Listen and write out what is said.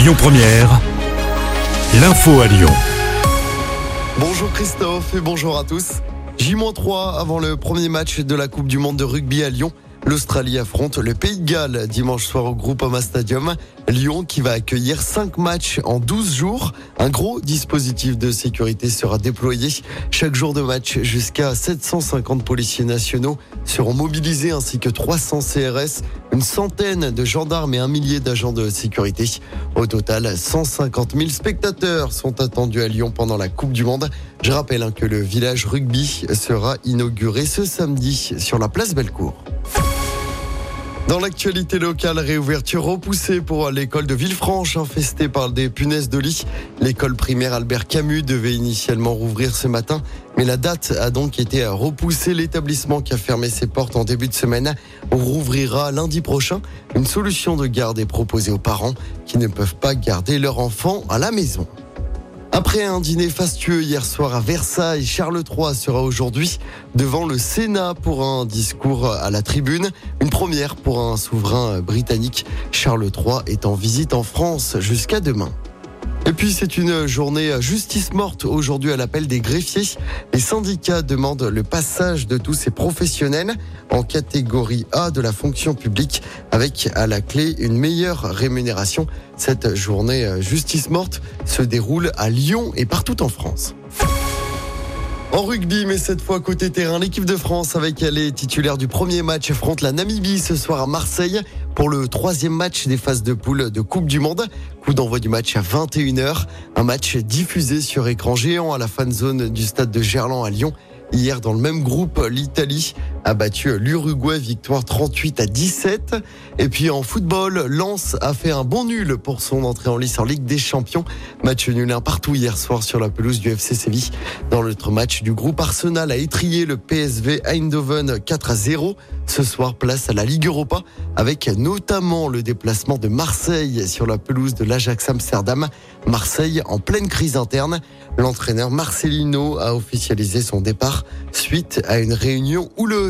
Lyon Première, l'info à Lyon. Bonjour Christophe et bonjour à tous. J-3 avant le premier match de la Coupe du Monde de rugby à Lyon. L'Australie affronte le Pays de Galles dimanche soir au Groupama Stadium. Lyon qui va accueillir 5 matchs en 12 jours. Un gros dispositif de sécurité sera déployé. Chaque jour de match, jusqu'à 750 policiers nationaux seront mobilisés ainsi que 300 CRS, une centaine de gendarmes et un millier d'agents de sécurité. Au total, 150 000 spectateurs sont attendus à Lyon pendant la Coupe du Monde. Je rappelle hein, que le village rugby sera inauguré ce samedi sur la place Bellecour. Dans l'actualité locale, réouverture repoussée pour l'école de Villefranche, infestée par des punaises de lit. L'école primaire Albert Camus devait initialement rouvrir ce matin, mais la date a donc été repoussée. L'établissement qui a fermé ses portes en début de semaine rouvrira lundi prochain. Une solution de garde est proposée aux parents qui ne peuvent pas garder leur enfant à la maison. Après un dîner fastueux hier soir à Versailles, Charles III sera aujourd'hui devant le Sénat pour un discours à la tribune. Une première pour un souverain britannique. Charles III est en visite en France jusqu'à demain. Et puis c'est une journée justice morte aujourd'hui à l'appel des greffiers. Les syndicats demandent le passage de tous ces professionnels en catégorie A de la fonction publique avec à la clé une meilleure rémunération. Cette journée justice morte se déroule à Lyon et partout en France. En rugby, mais cette fois côté terrain, l'équipe de France avec les titulaires du premier match affronte la Namibie ce soir à Marseille pour le troisième match des phases de poule de Coupe du Monde. Coup d'envoi du match à 21h. Un match diffusé sur écran géant à la fan zone du stade de Gerland à Lyon. Hier, dans le même groupe, l'Italie a battu l'Uruguay, victoire 38 à 17. Et puis en football, Lens a fait un bon nul pour son entrée en lice en Ligue des Champions. Match nul un partout hier soir sur la pelouse du FC Séville. Dans l'autre match du groupe, Arsenal a étrié le PSV Eindhoven 4 à 0. Ce soir, place à la Ligue Europa avec notamment le déplacement de Marseille sur la pelouse de l'Ajax Amsterdam. Marseille en pleine crise interne. L'entraîneur Marcelino a officialisé son départ suite à une réunion houleuse